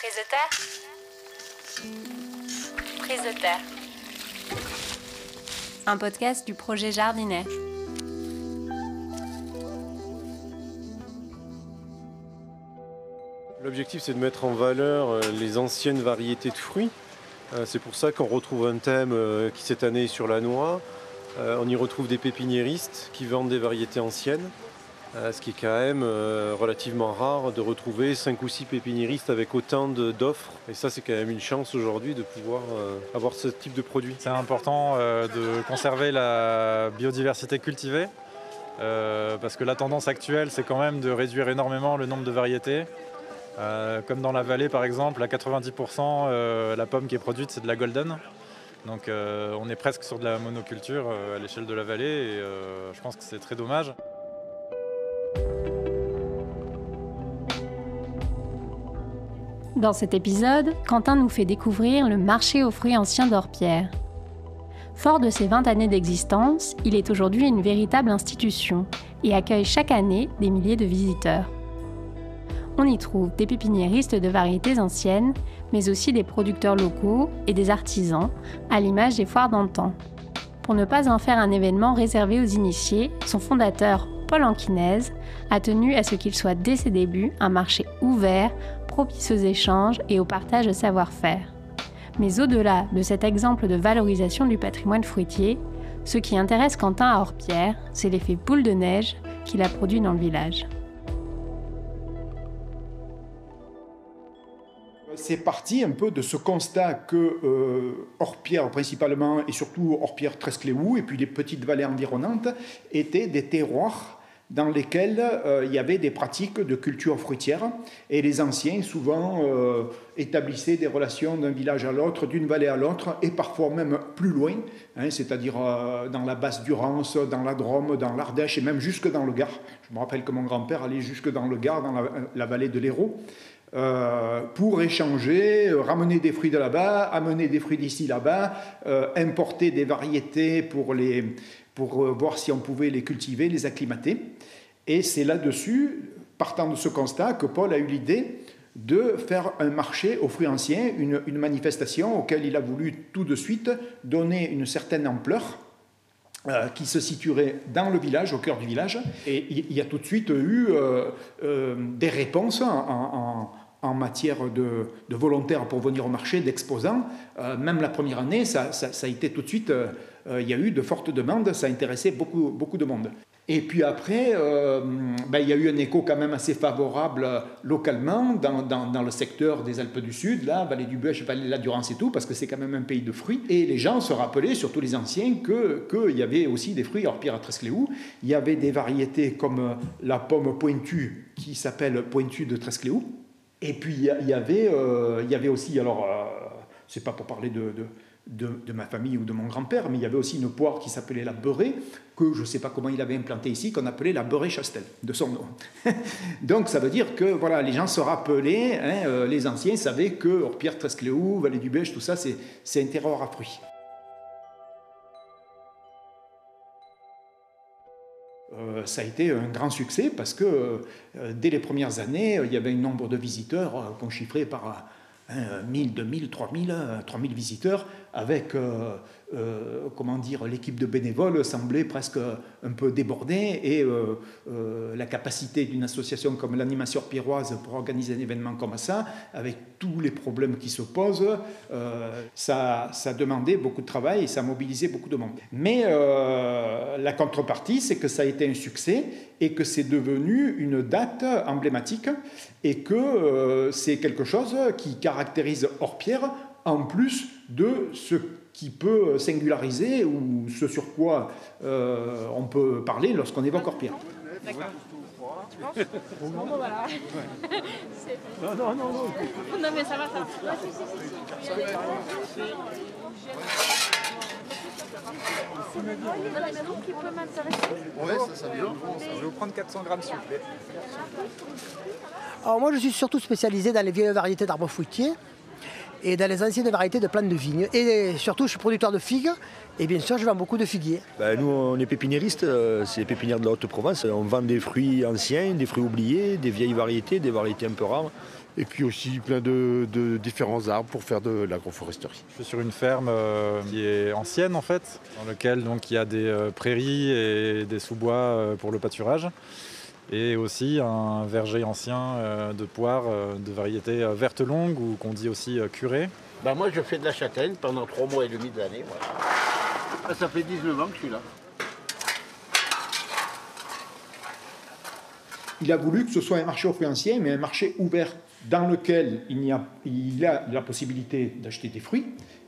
Prise de terre Prise de terre. Un podcast du projet Jardinet. L'objectif, c'est de mettre en valeur euh, les anciennes variétés de fruits. Euh, C'est pour ça qu'on retrouve un thème euh, qui cette année est sur la noix. On y retrouve des pépiniéristes qui vendent des variétés anciennes, ce qui est quand même euh, relativement rare de retrouver 5 ou 6 pépiniéristes avec autant d'offres. Et ça, c'est quand même une chance aujourd'hui de pouvoir euh, avoir ce type de produit. C'est important euh, de conserver la biodiversité cultivée euh, parce que la tendance actuelle, c'est quand même de réduire énormément le nombre de variétés. Euh, comme dans la vallée, par exemple, à 90%, euh, la pomme qui est produite, c'est de la golden. Donc euh, on est presque sur de la monoculture euh, à l'échelle de la vallée et euh, je pense que c'est très dommage. Dans cet épisode, Quentin nous fait découvrir le marché aux fruits anciens d'Orpierre. Fort de ses 20 années d'existence, il est aujourd'hui une véritable institution et accueille chaque année des milliers de visiteurs. On y trouve des pépiniéristes de variétés anciennes, mais aussi des producteurs locaux et des artisans, à l'image des foires d'antan. Pour ne pas en faire un événement réservé aux initiés, son fondateur, Paul Anquinez, a tenu à ce qu'il soit dès ses débuts un marché ouvert, propice aux échanges et au partage de savoir-faire. Mais au-delà de cet exemple de valorisation du patrimoine fruitier, ce qui intéresse Quentin à Orpierre, c'est l'effet boule de neige qu'il a produit dans le village. C'est parti un peu de ce constat que euh, Orpierre principalement, et surtout Orpierre Trescléou, et puis les petites vallées environnantes, étaient des terroirs dans lesquels euh, il y avait des pratiques de culture fruitière, et les anciens souvent euh, établissaient des relations d'un village à l'autre, d'une vallée à l'autre, et parfois même plus loin, hein, c'est-à-dire euh, dans la basse Durance, dans la Drôme, dans l'Ardèche, et même jusque dans le Gard. Je me rappelle que mon grand-père allait jusque dans le Gard, dans la, la vallée de l'Hérault. Pour échanger, ramener des fruits de là-bas, amener des fruits d'ici là-bas, importer des variétés pour, les, pour voir si on pouvait les cultiver, les acclimater. Et c'est là-dessus, partant de ce constat, que Paul a eu l'idée de faire un marché aux fruits anciens, une, manifestation auquel il a voulu tout de suite donner une certaine ampleur. euh, qui se situerait dans le village, au cœur du village. Et il y a tout de suite eu euh, euh, des réponses en, matière de, volontaires pour venir au marché, d'exposants. Même la première année, ça, a été tout de suite, il y a eu de fortes demandes, ça a intéressé beaucoup, beaucoup de monde. Et puis après, euh, ben, il y a eu un écho quand même assez favorable euh, localement dans, dans- le secteur des Alpes du Sud, là, Vallée du Buech, Vallée de la Durance et tout, parce que c'est quand même un pays de fruits. Et les gens se rappelaient, surtout les anciens, que- qu'il y avait aussi des fruits, Orpire à Trescléou. Il y avait des variétés comme euh, la pomme pointue, qui s'appelle pointue de Trescléou. Et puis il y avait, y avait aussi, alors, euh, c'est pas pour parler de, de- ma famille ou de mon grand-père, mais il y avait aussi une poire qui s'appelait la beurrée, que je ne sais pas comment il avait implantée ici, qu'on appelait la beurrée Chastel, de son nom. Donc ça veut dire que voilà, les gens se rappelaient, hein, euh, les anciens savaient que Orpierre, Trescléou, Vallée du Bèche, tout ça, c'est un terroir à fruits. Euh, ça a été un grand succès parce que euh, dès les premières années, euh, il y avait un nombre de visiteurs qu'on chiffrait par euh, 1000, 2000, 3000, euh, 3000 visiteurs, avec, euh, euh, comment dire, l'équipe de bénévoles semblait presque un peu débordée et euh, la capacité d'une association comme l'animation pierroise pour organiser un événement comme ça, avec tous les problèmes qui se posent, ça, ça demandait beaucoup de travail et ça mobilisait beaucoup de monde. Mais la contrepartie, c'est que ça a été un succès et que c'est devenu une date emblématique et que c'est quelque chose qui caractérise Orpierre en plus de ce qui peut singulariser ou ce sur quoi euh, on peut parler lorsqu'on évoque Orpierre. Bon, bah, voilà. Non, non, non, non. Non, mais ça va, ça va. Ouais, si, si, si, donc, qui peut m'intéresser Je vais vous prendre 400 grammes s'il vous plaît. Alors moi, je suis surtout spécialisé dans les vieilles variétés d'arbres fruitiers. Et dans les anciennes variétés de plantes de vigne. Et surtout, je suis producteur de figues et bien sûr, je vends beaucoup de figuiers. Ben, nous, on est pépiniéristes, euh, c'est pépinières de la Haute-Provence. On vend des fruits anciens, des fruits oubliés, des vieilles variétés, des variétés un peu rares. Et puis aussi plein de, de différents arbres pour faire de l'agroforesterie. Je suis sur une ferme euh, qui est ancienne en fait, dans laquelle donc, il y a des euh, prairies et des sous-bois euh, pour le pâturage. Et aussi un verger ancien euh, de poires euh, de variété euh, verte longue ou qu'on dit aussi euh, curée. Bah moi je fais de la châtaigne pendant trois mois et demi de l'année. voilà. Ah, Ça fait 19 ans que je suis là. Il a voulu que ce soit un marché aux fruits anciens, mais un marché ouvert dans lequel il, y a, il a la possibilité d'acheter des fruits,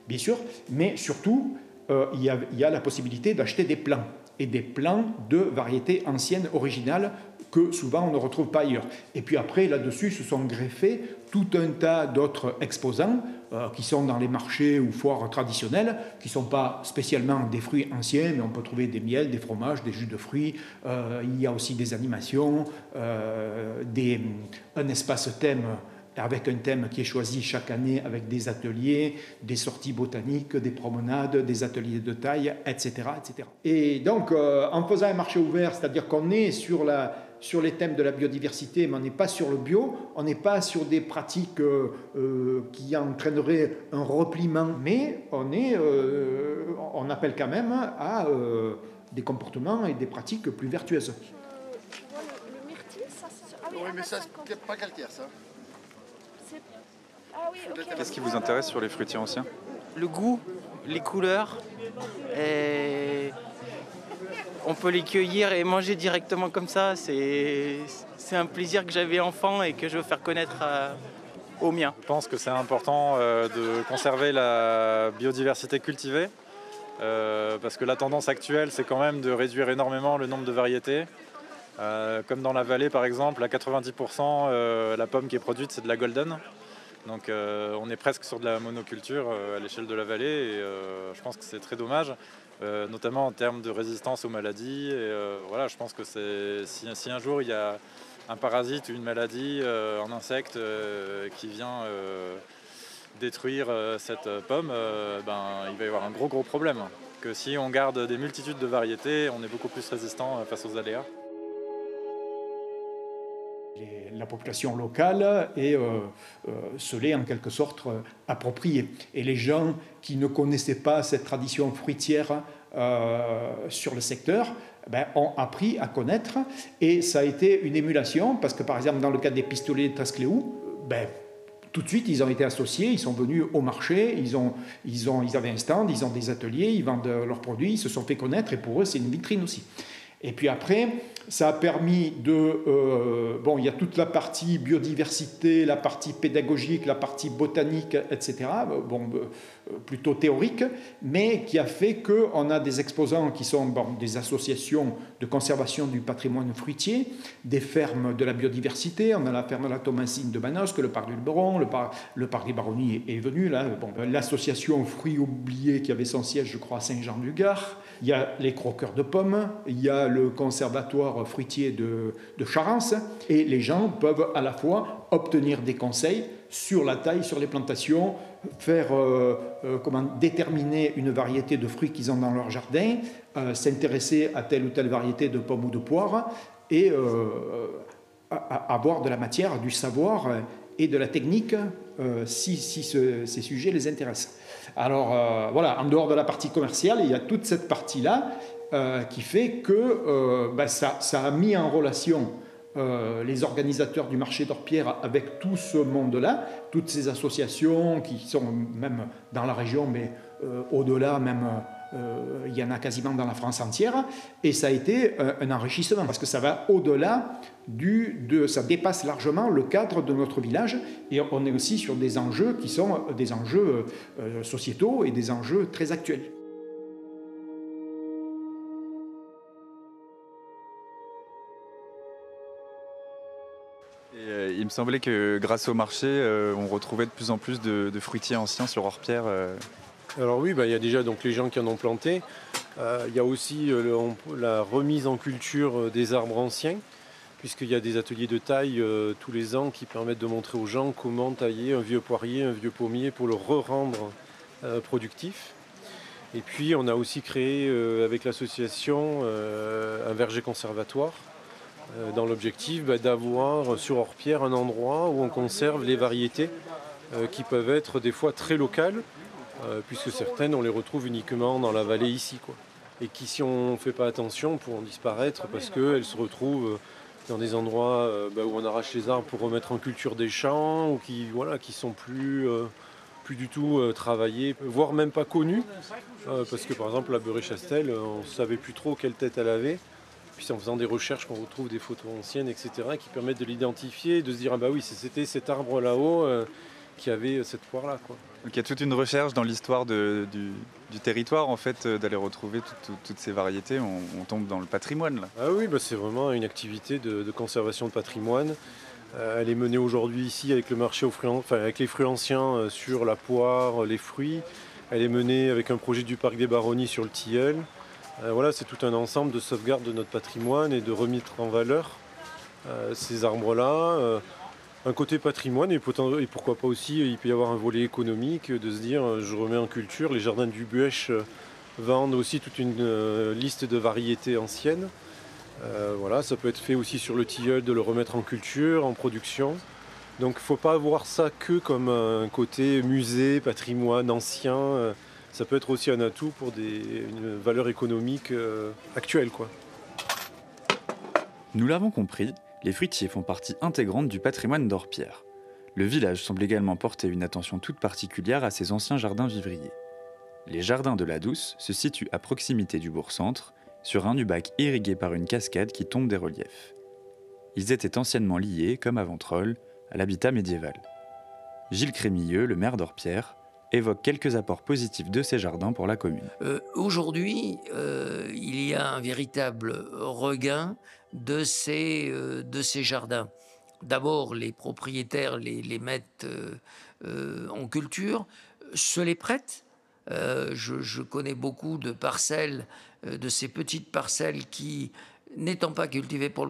bien sûr, mais surtout, euh, il, y a, il y a la possibilité d'acheter des plants, et des plants de variétés anciennes, originales, que souvent on ne retrouve pas ailleurs. Et puis après, là-dessus, se sont greffés tout un tas d'autres exposants euh, qui sont dans les marchés ou foires traditionnelles, qui ne sont pas spécialement des fruits anciens, mais on peut trouver des miels, des fromages, des jus de fruits. Euh, il y a aussi des animations, euh, un espace thème avec un thème qui est choisi chaque année avec des ateliers, des sorties botaniques, des promenades, des ateliers de taille, etc. etc. Et donc, en faisant un marché ouvert, c'est-à-dire qu'on est sur, la, sur les thèmes de la biodiversité, mais on n'est pas sur le bio, on n'est pas sur des pratiques euh, euh, qui entraîneraient un repliement, mais on, est, euh, on appelle quand même à euh, des comportements et des pratiques plus vertueuses. Je vois le, myrtille, ça. Ah oui, Oui, mais ça, 1,50. c'est pas calcaire, ça. Ah oui. Qu'est-ce qui vous intéresse sur les fruitiers anciens? Le goût, les couleurs. Et on peut les cueillir et manger directement comme ça. C'est un plaisir que j'avais enfant et que je veux faire connaître à- aux miens. Je pense que c'est important euh, de conserver la biodiversité cultivée, euh, parce que la tendance actuelle, c'est quand même de réduire énormément le nombre de variétés. Euh, comme dans la vallée, par exemple, à 90%, euh, la pomme qui est produite, c'est de la golden. Donc euh, on est presque sur de la monoculture euh, à l'échelle de la vallée, et euh, je pense que c'est très dommage, euh, notamment en termes de résistance aux maladies. Euh, voilà, je pense que c'est si, un jour il y a un parasite ou une maladie, euh, un insecte euh, qui vient détruire cette pomme, ben, il va y avoir un gros gros problème. Que si on garde des multitudes de variétés, on est beaucoup plus résistant face aux aléas. La population locale et euh, euh, se l'est en quelque sorte euh, appropriée. Et les gens qui ne connaissaient pas cette tradition fruitière euh, sur le secteur ben, ont appris à connaître et ça a été une émulation parce que par exemple dans le cas des pistolets de Trascléou, ben, tout de suite, ils ont été associés, ils sont venus au marché, ils, ont, ils, ont, ils avaient un stand, ils ont des ateliers, ils vendent leurs produits, ils se sont fait connaître et pour eux, c'est une vitrine aussi. Et puis après, ça a permis de... euh, bon, il y a toute la partie biodiversité, la partie pédagogique, la partie botanique, etc. Bon, euh, plutôt théorique, mais qui a fait qu'on a des exposants qui sont bon, des associations de conservation du patrimoine fruitier, des fermes de la biodiversité. On a la ferme de la Thomasine de Manosque, le parc du Luberon, le, par- le parc des Baronnies est, venu là. Bon, l'association Fruits oubliés qui avait son siège, je crois, à Saint-Jean-du-Gard. Il y a les croqueurs de pommes, il y a le conservatoire fruitier de, de Charence, et les gens peuvent à la fois obtenir des conseils sur la taille, sur les plantations, faire euh, euh, comment déterminer une variété de fruits qu'ils ont dans leur jardin, euh, s'intéresser à telle ou telle variété de pommes ou de poires, et avoir de la matière, du savoir et de la technique si, si ce- ces sujets les intéressent. Alors voilà, en dehors de la partie commerciale, il y a toute cette partie-là euh, qui fait que euh, ben, ça, a mis en relation euh, les organisateurs du marché d'Orpierre avec tout ce monde-là, toutes ces associations qui sont même dans la région, mais au-delà même. il y en a quasiment dans la France entière, et ça a été un enrichissement parce que ça va au-delà du, de, ça dépasse largement le cadre de notre village, et on est aussi sur des enjeux qui sont des enjeux sociétaux et des enjeux très actuels. Il me semblait que grâce au marché, euh, on retrouvait de plus en plus de, fruitiers anciens sur Orpierre. euh. Alors oui, bah, il y a déjà donc, les gens qui en ont planté. Euh, il y a aussi la remise en culture des arbres anciens. puisqu'il y a des ateliers de taille tous les ans qui permettent de montrer aux gens comment tailler un vieux poirier, un vieux pommier pour le re-rendre productif. Et puis on a aussi créé avec l'association un verger conservatoire dans l'objectif bah, d'avoir sur Orpierre un endroit où on conserve les variétés qui peuvent être des fois très locales, puisque certaines on les retrouve uniquement dans la vallée ici. Quoi. Et qui si on ne fait pas attention pourront disparaître parce qu'elles se retrouvent dans des endroits euh, bah, où on arrache les arbres pour remettre en culture des champs ou qui voilà qui sont plus euh, plus du tout euh, travaillés, voire même pas connus, parce que par exemple la beurre Chastel, on ne savait plus trop quelle tête elle avait. Puis en faisant des recherches qu'on retrouve des photos anciennes, etc., qui permettent de l'identifier, de se dire ah bah oui c'était cet arbre là-haut qui avait cette poire là quoi. Donc il y a toute une recherche dans l'histoire du, territoire, en fait, euh, d'aller retrouver toutes ces variétés. On, tombe dans le patrimoine, là. Ah oui, bah, c'est vraiment une activité de, conservation de patrimoine. Euh, elle est menée aujourd'hui ici avec le marché aux fruits, enfin, avec les fruits anciens euh, sur la poire, les fruits. Elle est menée avec un projet du parc des Baronnies sur le tilleul. Voilà, c'est tout un ensemble de sauvegarde de notre patrimoine et de remettre en valeur ces arbres-là un côté patrimoine et, pourquoi pas aussi, il peut y avoir un volet économique de se dire euh, je remets en culture. Les jardins du Buèche euh, vendent aussi toute une euh, liste de variétés anciennes. voilà, ça peut être fait aussi sur le tilleul de le remettre en culture, en production. Donc il ne faut pas voir ça que comme un côté musée, patrimoine ancien. Ça peut être aussi un atout pour des, une valeur économique actuelle. Quoi. Nous l'avons compris, les fruitiers font partie intégrante du patrimoine d'Orpierre. Le village semble également porter une attention toute particulière à ses anciens jardins vivriers. Les jardins de la Douce se situent à proximité du bourg-centre, sur un du bac irrigué par une cascade qui tombe des reliefs. Ils étaient anciennement liés, comme à Ventrolles, à l'habitat médiéval. Gilles Crémilleux, le maire d'Orpierre, évoque quelques apports positifs de ces jardins pour la commune. Euh, aujourd'hui, euh, il y a un véritable regain de ces, euh, de ces jardins. D'abord, les propriétaires les, les mettent en culture, se les prêtent. Je, je, connais beaucoup de parcelles, de ces petites parcelles qui n'étant pas cultivées par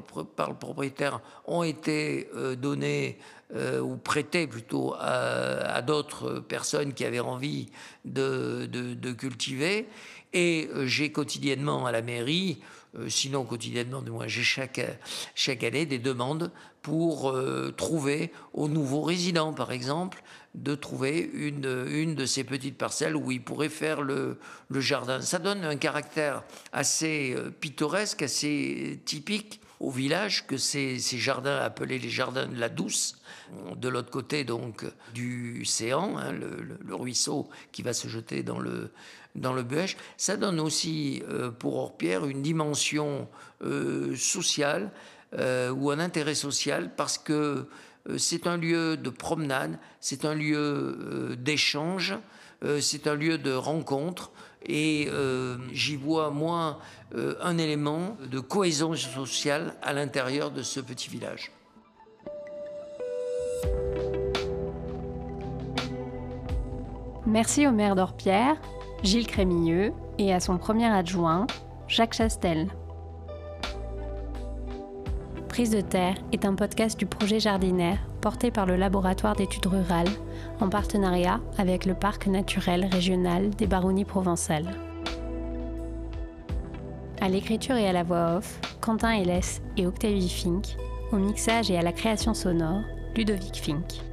le propriétaire, ont été euh, données euh, ou prêtées plutôt à, d'autres personnes qui avaient envie de, cultiver. Et euh, j'ai quotidiennement à la mairie, sinon quotidiennement, du moins j'ai chaque, chaque année des demandes pour trouver aux nouveaux résidents, par exemple, de trouver une, une de ces petites parcelles où ils pourraient faire le, le jardin. Ça donne un caractère assez euh, pittoresque, assez typique au village que ces, ces jardins appelés les jardins de la Douce, de l'autre côté donc du Séan, hein, le, ruisseau qui va se jeter dans le, dans le Buèche, ça donne aussi euh, pour Orpierre une dimension euh, sociale ou un intérêt social parce que euh, c'est un lieu de promenade, c'est un lieu euh, d'échange, euh, c'est un lieu de rencontre. Et j'y vois, moi, un élément de cohésion sociale à l'intérieur de ce petit village. Merci au maire d'Orpierre, Gilles Crémilleux, et à son premier adjoint, Jacques Chastel. Prise de terre est un podcast du projet Jardinaire porté par le laboratoire d'études rurales en partenariat avec le parc naturel régional des Baronnies provençales. À l'écriture et à la voix off, Quentin Hélès et Octavie Fink, au mixage et à la création sonore, Ludovic Fink.